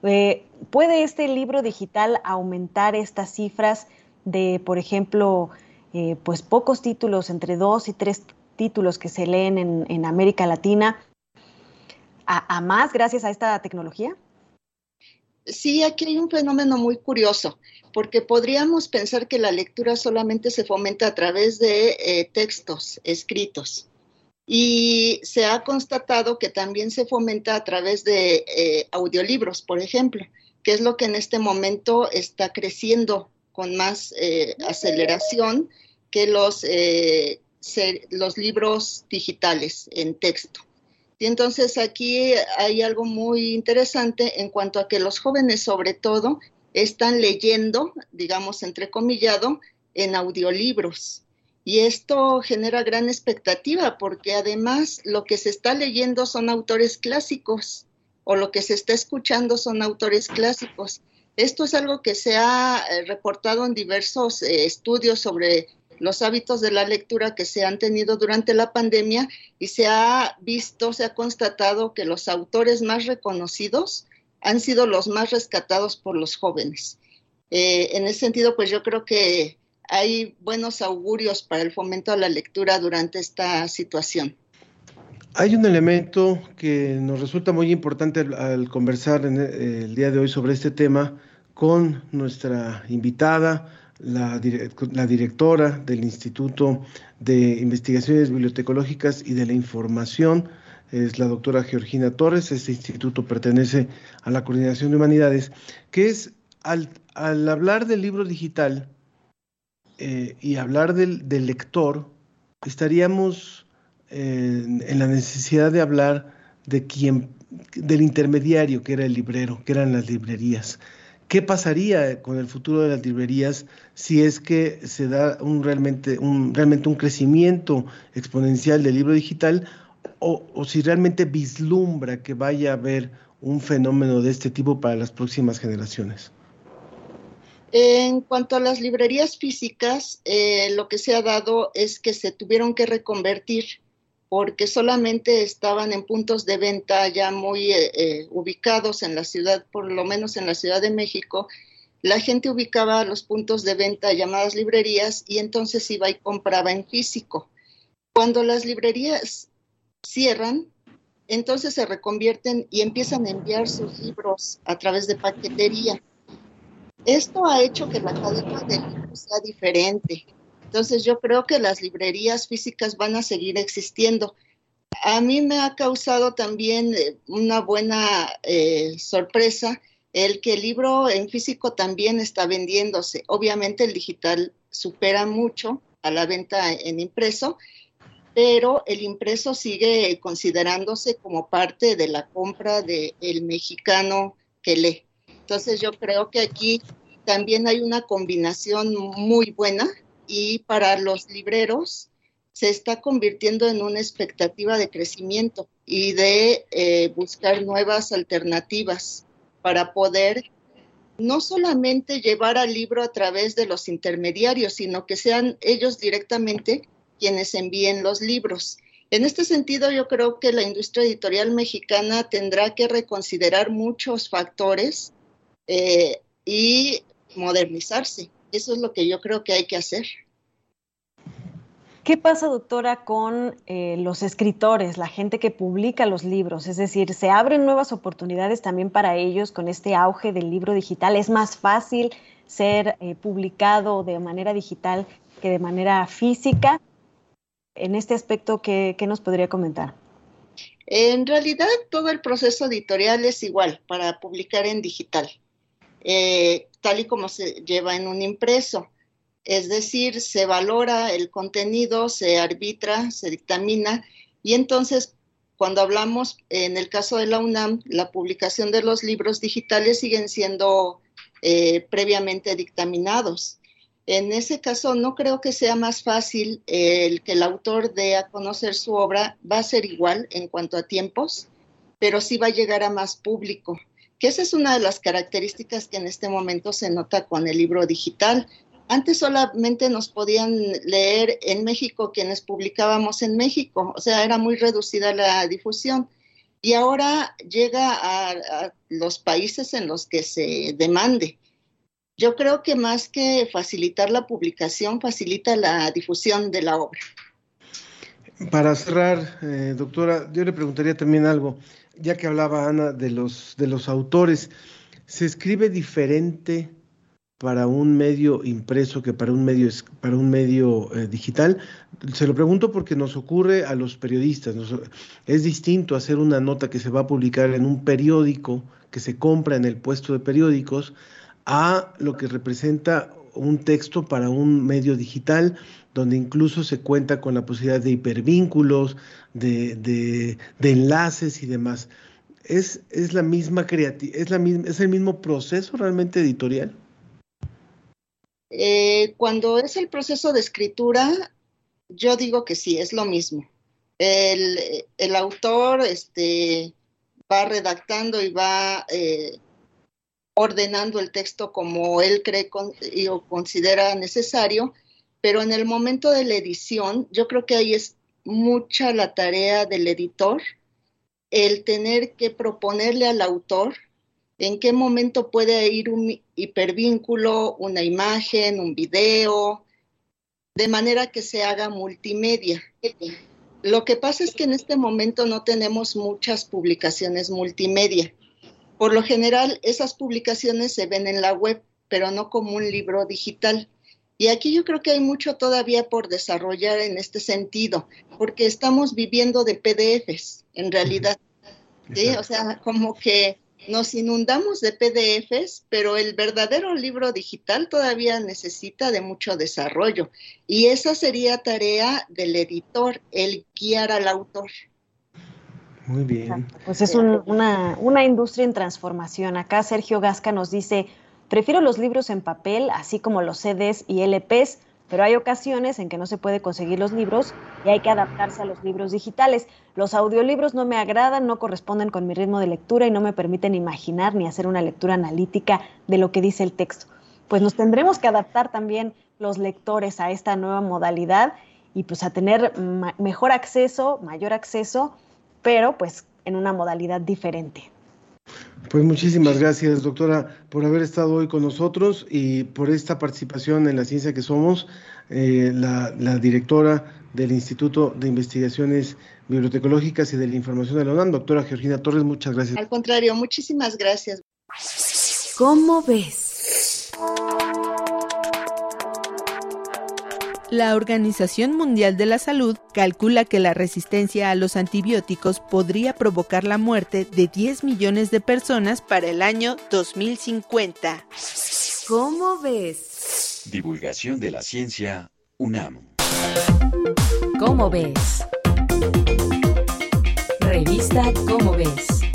eh, ¿puede este libro digital aumentar estas cifras de, por ejemplo, eh, pues pocos títulos, entre dos y tres títulos que se leen en, en América Latina, a, a más gracias a esta tecnología? Sí, aquí hay un fenómeno muy curioso, porque podríamos pensar que la lectura solamente se fomenta a través de eh, textos escritos. Y se ha constatado que también se fomenta a través de eh, audiolibros, por ejemplo, que es lo que en este momento está creciendo con más eh, aceleración que los, los libros digitales en texto. Y entonces aquí hay algo muy interesante en cuanto a que los jóvenes sobre todo están leyendo, digamos, entrecomillado, en audiolibros. Y esto genera gran expectativa porque además lo que se está leyendo son autores clásicos o lo que se está escuchando son autores clásicos. Esto es algo que se ha eh, reportado en diversos eh, estudios sobre los hábitos de la lectura que se han tenido durante la pandemia y se ha visto, se ha constatado que los autores más reconocidos han sido los más rescatados por los jóvenes. Eh, en ese sentido, pues yo creo que hay buenos augurios para el fomento de la lectura durante esta situación. Hay un elemento que nos resulta muy importante al, conversar en el, el día de hoy sobre este tema con nuestra invitada, la, la, directora del Instituto de Investigaciones Bibliotecológicas y de la Información, es la doctora Georgina Torres. Este instituto pertenece a la Coordinación de Humanidades, que es al, al hablar del libro digital eh, y hablar del, del lector, estaríamos en la necesidad de hablar de quien, del intermediario que era el librero, que eran las librerías. ¿Qué pasaría con el futuro de las librerías si es que se da un realmente, un, realmente un crecimiento exponencial del libro digital o, o, si realmente vislumbra que vaya a haber un fenómeno de este tipo para las próximas generaciones? En cuanto a las librerías físicas, eh, lo que se ha dado es que se tuvieron que reconvertir porque solamente estaban en puntos de venta ya muy eh, eh, ubicados en la ciudad, por lo menos en la Ciudad de México. La gente ubicaba los puntos de venta llamadas librerías y entonces iba y compraba en físico. Cuando las librerías cierran, entonces se reconvierten y empiezan a enviar sus libros a través de paquetería. Esto ha hecho que la calidad del libro sea diferente, entonces yo creo que las librerías físicas van a seguir existiendo. A mí me ha causado también eh, una buena eh, sorpresa el que el libro en físico también está vendiéndose. Obviamente el digital supera mucho a la venta en impreso, pero el impreso sigue considerándose como parte de la compra del mexicano que lee. Entonces yo creo que aquí también hay una combinación muy buena y para los libreros se está convirtiendo en una expectativa de crecimiento y de eh, buscar nuevas alternativas para poder no solamente llevar al libro a través de los intermediarios, sino que sean ellos directamente quienes envíen los libros. En este sentido, yo creo que la industria editorial mexicana tendrá que reconsiderar muchos factores eh, y modernizarse. Eso es lo que yo creo que hay que hacer. ¿Qué pasa, doctora, con eh, los escritores, la gente que publica los libros? Es decir, ¿se abren nuevas oportunidades también para ellos con este auge del libro digital? ¿Es más fácil ser eh, publicado de manera digital que de manera física? En este aspecto, ¿qué, ¿qué nos podría comentar? En realidad, todo el proceso editorial es igual para publicar en digital. Eh, tal y como se lleva en un impreso. Es decir, se valora el contenido, se arbitra, se dictamina y entonces cuando hablamos, en el caso de la UNAM, la publicación de los libros digitales siguen siendo eh, previamente dictaminados. En ese caso, no creo que sea más fácil el que el autor dé a conocer su obra, va a ser igual en cuanto a tiempos, pero sí va a llegar a más público, que esa es una de las características que en este momento se nota con el libro digital. Antes solamente nos podían leer en México quienes publicábamos en México, o sea, era muy reducida la difusión. Y ahora llega a, los países en los que se demande. Yo creo que más que facilitar la publicación, facilita la difusión de la obra. Para cerrar, eh, doctora, yo le preguntaría también algo, ya que hablaba Ana de los, de los autores, ¿se escribe diferente para un medio impreso que para un medio, para un medio eh, digital? Se lo pregunto porque nos ocurre a los periodistas. Es distinto hacer una nota que se va a publicar en un periódico que se compra en el puesto de periódicos a lo que representa un texto para un medio digital donde incluso se cuenta con la posibilidad de hipervínculos, de, de, enlaces y demás. ¿Es, es la misma creatividad, es, es el mismo proceso realmente editorial? Eh, cuando es el proceso de escritura, yo digo que sí, es lo mismo. El, el autor este, va redactando y va eh, ordenando el texto como él cree con, o considera necesario, pero en el momento de la edición, yo creo que ahí es mucha la tarea del editor, el tener que proponerle al autor en qué momento puede ir un hipervínculo, una imagen, un video, de manera que se haga multimedia. Lo que pasa es que en este momento no tenemos muchas publicaciones multimedia. Por lo general, esas publicaciones se ven en la web, pero no como un libro digital. Y aquí yo creo que hay mucho todavía por desarrollar en este sentido, porque estamos viviendo de PDFs, en realidad. ¿sí? O sea, como que nos inundamos de PDFs, pero el verdadero libro digital todavía necesita de mucho desarrollo. Y esa sería tarea del editor, el guiar al autor. Muy bien. Pues es un, una, una industria en transformación. Acá Sergio Gasca nos dice, prefiero los libros en papel, así como los CDs y LPs, pero hay ocasiones en que no se puede conseguir los libros y hay que adaptarse a los libros digitales. Los audiolibros no me agradan, no corresponden con mi ritmo de lectura y no me permiten imaginar ni hacer una lectura analítica de lo que dice el texto. Pues nos tendremos que adaptar también los lectores a esta nueva modalidad y pues a tener mejor acceso, mayor acceso, pero pues en una modalidad diferente. Pues muchísimas gracias, doctora, por haber estado hoy con nosotros y por esta participación en la ciencia que somos, eh, la, la, directora del Instituto de Investigaciones Bibliotecológicas y de la Información de la UNAM, doctora Georgina Torres, muchas gracias. Al contrario, muchísimas gracias. ¿Cómo ves? La Organización Mundial de la Salud calcula que la resistencia a los antibióticos podría provocar la muerte de 10 millones de personas para el año 2050. ¿Cómo ves? Divulgación de la ciencia UNAM. ¿Cómo ves? Revista ¿Cómo ves?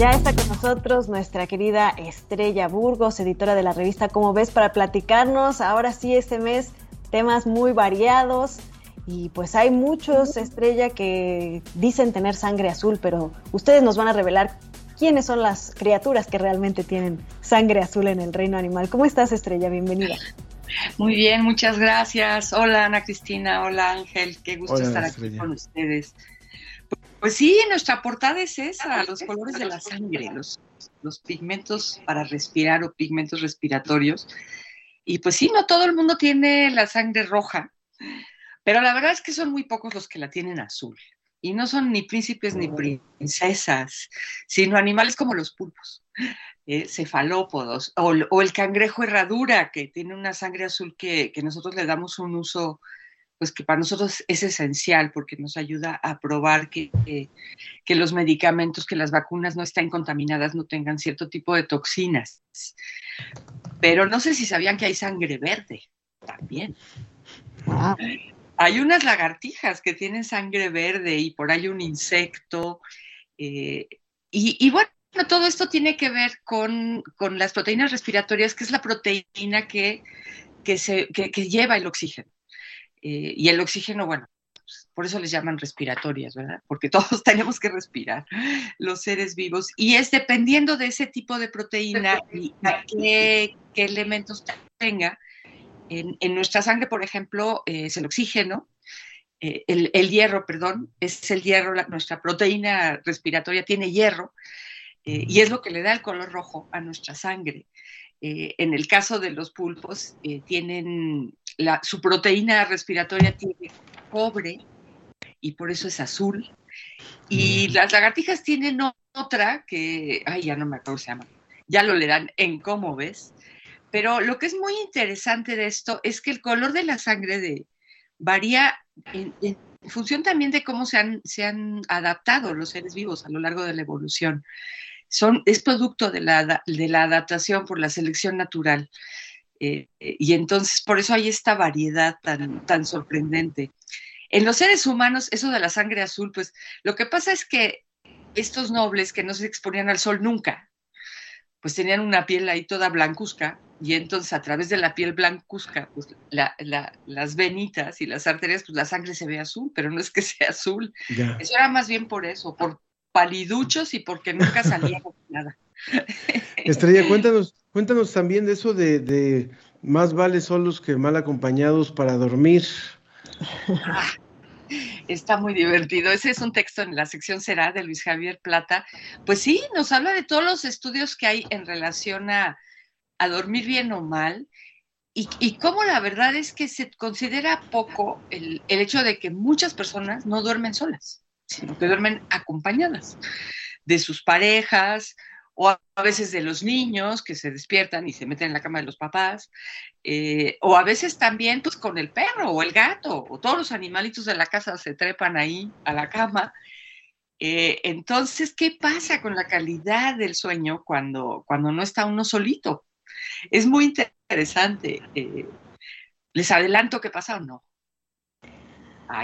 Ya está con nosotros nuestra querida Estrella Burgos, editora de la revista Cómo ves, para platicarnos ahora sí este mes temas muy variados. Y pues hay muchos, Estrella, que dicen tener sangre azul, pero ustedes nos van a revelar quiénes son las criaturas que realmente tienen sangre azul en el reino animal. ¿Cómo estás, Estrella? Bienvenida. Muy bien, muchas gracias. Hola, Ana Cristina. Hola, Ángel. Qué gusto Hola, estar Estrella. aquí con ustedes. Pues sí, nuestra portada es esa, los colores de la sangre, los, los pigmentos para respirar o pigmentos respiratorios. Y pues sí, no todo el mundo tiene la sangre roja, pero la verdad es que son muy pocos los que la tienen azul. Y no son ni príncipes ni princesas, sino animales como los pulpos, eh, cefalópodos, o, o, el cangrejo herradura, que tiene una sangre azul que, que nosotros le damos un uso pues que para nosotros es esencial porque nos ayuda a probar que, que, los medicamentos, que las vacunas no estén contaminadas, no tengan cierto tipo de toxinas. Pero no sé si sabían que hay sangre verde también. Hay unas lagartijas que tienen sangre verde y por ahí un insecto. Eh, y, bueno, todo esto tiene que ver con, con, las proteínas respiratorias, que es la proteína que, que, se, que lleva el oxígeno. Eh, y el oxígeno, bueno, pues, por eso les llaman respiratorias, ¿verdad? Porque [LAUGHS] todos tenemos que respirar, los seres vivos. Y es dependiendo de ese tipo de proteína y, qué, elementos tenga. En, nuestra sangre, por ejemplo, es el oxígeno, eh, el, hierro, perdón, es el hierro, nuestra proteína respiratoria tiene hierro eh, y es lo que le da el color rojo a nuestra sangre. Eh, en el caso de los pulpos, eh, su proteína respiratoria tiene cobre y por eso es azul. Y mm. las lagartijas tienen otra que, ay, ya no me acuerdo se llama, ya lo le dan en cómo ves. Pero lo que es muy interesante de esto es que el color de la sangre de, varía en, función también de cómo se han, se han adaptado los seres vivos a lo largo de la evolución son, es producto de la, de la adaptación por la selección natural. Eh, y entonces por eso hay esta variedad tan, tan sorprendente. En los seres humanos, eso de la sangre azul, pues lo que pasa es que estos nobles que no se exponían al sol nunca, pues tenían una piel ahí toda blancuzca y entonces a través de la piel blancuzca, pues las venitas y las arterias, pues la sangre se ve azul, pero no es que [LAUGHS] sea azul. Eso era más bien por eso, por paliduchos y porque nunca salíamos [LAUGHS] nada. Estrella, cuéntanos, cuéntanos también de eso de, más vale solos que mal acompañados para dormir. [LAUGHS] Está muy divertido. Ese es un texto en la sección Será de Luis Javier Plata. Pues sí, nos habla de todos los estudios que hay en relación a, dormir bien o mal. Y, y, cómo la verdad es que se considera poco el, el hecho de que muchas personas no duermen solas sino que duermen acompañadas de sus parejas o a veces de los niños que se despiertan y se meten en la cama de los papás, eh, o a veces también pues con el perro o el gato o todos los animalitos de la casa se trepan ahí a la cama. Eh, entonces, ¿qué pasa con la calidad del sueño cuando, cuando no está uno solito? Es muy interesante. Eh, les adelanto qué pasa o no.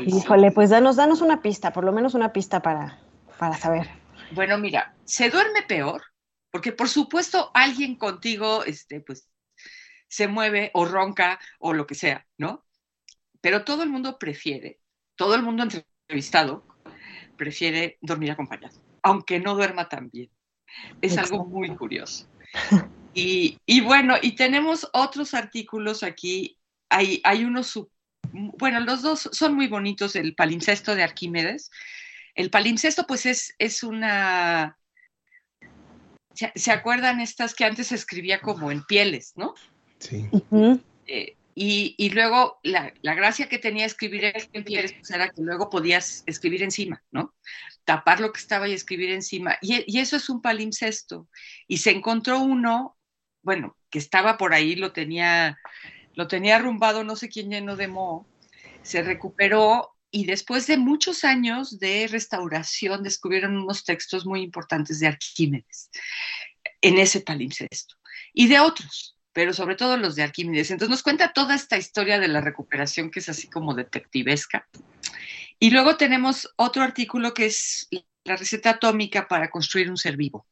Híjole, pues danos, danos una pista, por lo menos una pista para, para saber. Bueno, mira, se duerme peor, porque por supuesto alguien contigo, este, pues, se mueve o ronca o lo que sea, ¿no? Pero todo el mundo prefiere, todo el mundo entrevistado prefiere dormir acompañado, aunque no duerma tan bien. Es algo muy curioso. Y, y, bueno, y tenemos otros artículos aquí. Hay, hay unos bueno, los dos son muy bonitos, el palincesto de Arquímedes. El palincesto, pues, es, es una... ¿Se, acuerdan estas que antes se escribía como en pieles, no? Sí. Eh, y, luego la, gracia que tenía escribir en pieles pues, era que luego podías escribir encima, ¿no? Tapar lo que estaba y escribir encima. Y, y eso es un palimpsesto. Y se encontró uno, bueno, que estaba por ahí, lo tenía lo tenía arrumbado no sé quién lleno de moho, se recuperó y después de muchos años de restauración descubrieron unos textos muy importantes de Arquímedes en ese palimpsesto y de otros, pero sobre todo los de Arquímedes. Entonces nos cuenta toda esta historia de la recuperación que es así como detectivesca. Y luego tenemos otro artículo que es la receta atómica para construir un ser vivo.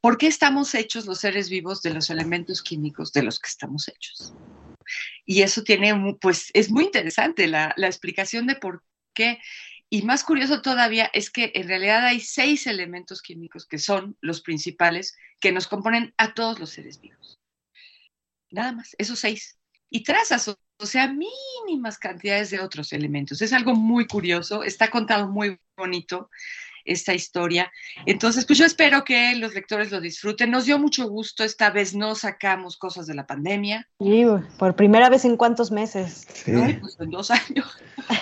¿Por qué estamos hechos los seres vivos de los elementos químicos de los que estamos hechos? Y eso tiene, pues es muy interesante la, explicación de por qué. Y más curioso todavía es que en realidad hay seis elementos químicos que son los principales que nos componen a todos los seres vivos. Nada más, esos seis. Y trazas, o sea, mínimas cantidades de otros elementos. Es algo muy curioso, está contado muy bonito esta historia. Entonces, pues yo espero que los lectores lo disfruten. Nos dio mucho gusto, esta vez no sacamos cosas de la pandemia. Sí, por primera vez en cuántos meses. Sí. pues en dos años.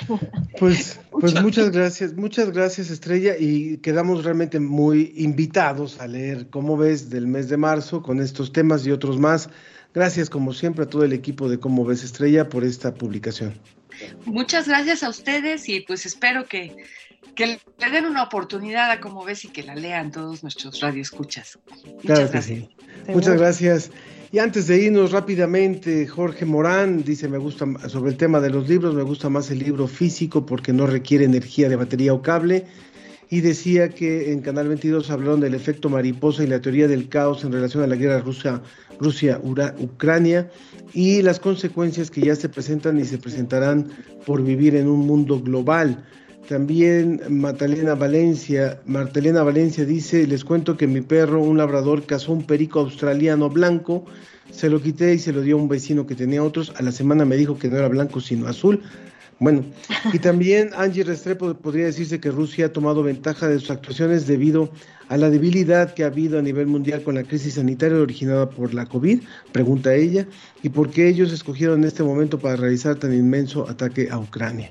[LAUGHS] Pues, pues muchas gracias, muchas gracias Estrella y quedamos realmente muy invitados a leer cómo ves del mes de marzo con estos temas y otros más Gracias como siempre a todo el equipo de Cómo ves Estrella por esta publicación. Muchas gracias a ustedes y pues espero que, que le den una oportunidad a Cómo ves y que la lean todos nuestros radioescuchas. Muchas Claro que gracias. sí. Muchas gracias. Y antes de irnos rápidamente, Jorge Morán dice, me gusta sobre el tema de los libros, me gusta más el libro físico porque no requiere energía de batería o cable. Y decía que en Canal 22 hablaron del efecto mariposa y la teoría del caos en relación a la guerra Rusia, Rusia Ura- Ucrania y las consecuencias que ya se presentan y se presentarán por vivir en un mundo global. También Matalena Valencia, Martelena Valencia dice, les cuento que mi perro, un labrador, cazó un perico australiano blanco, se lo quité y se lo dio a un vecino que tenía otros, a la semana me dijo que no era blanco sino azul. Bueno, y [LAUGHS] también Angie Restrepo podría decirse que Rusia ha tomado ventaja de sus actuaciones debido a la debilidad que ha habido a nivel mundial con la crisis sanitaria originada por la COVID, pregunta ella, y por qué ellos escogieron este momento para realizar tan inmenso ataque a Ucrania.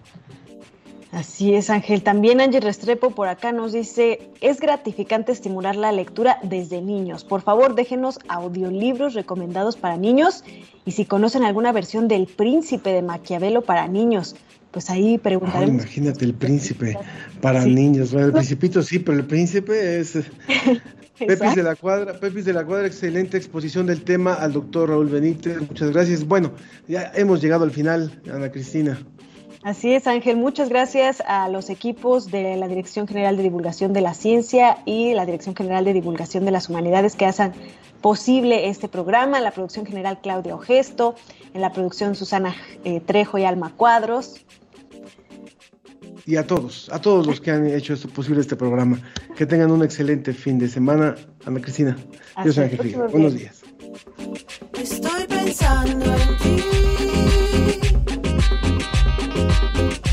Así es, Ángel. También Ángel Restrepo por acá nos dice, es gratificante estimular la lectura desde niños. Por favor, déjenos audiolibros recomendados para niños y si conocen alguna versión del Príncipe de Maquiavelo para niños, pues ahí preguntaremos. imagínate el príncipe para Sí. niños. Bueno, el principito sí, pero el príncipe es... [LAUGHS] Pepis de la Cuadra, Pepis de la Cuadra, excelente exposición del tema al doctor Raúl Benítez. Muchas gracias. Bueno, ya hemos llegado al final, Ana Cristina. Así es, Ángel. Muchas gracias a los equipos de la Dirección General de Divulgación de la Ciencia y la Dirección General de Divulgación de las Humanidades que hacen posible este programa. En la producción general Claudia Ogesto, en la producción Susana eh, Trejo y Alma Cuadros. Y a todos, a todos los que han hecho esto posible este programa. Que tengan un excelente fin de semana. Ana Cristina, yo soy Ángel. Buenos días. Estoy pensando en ti. Bye.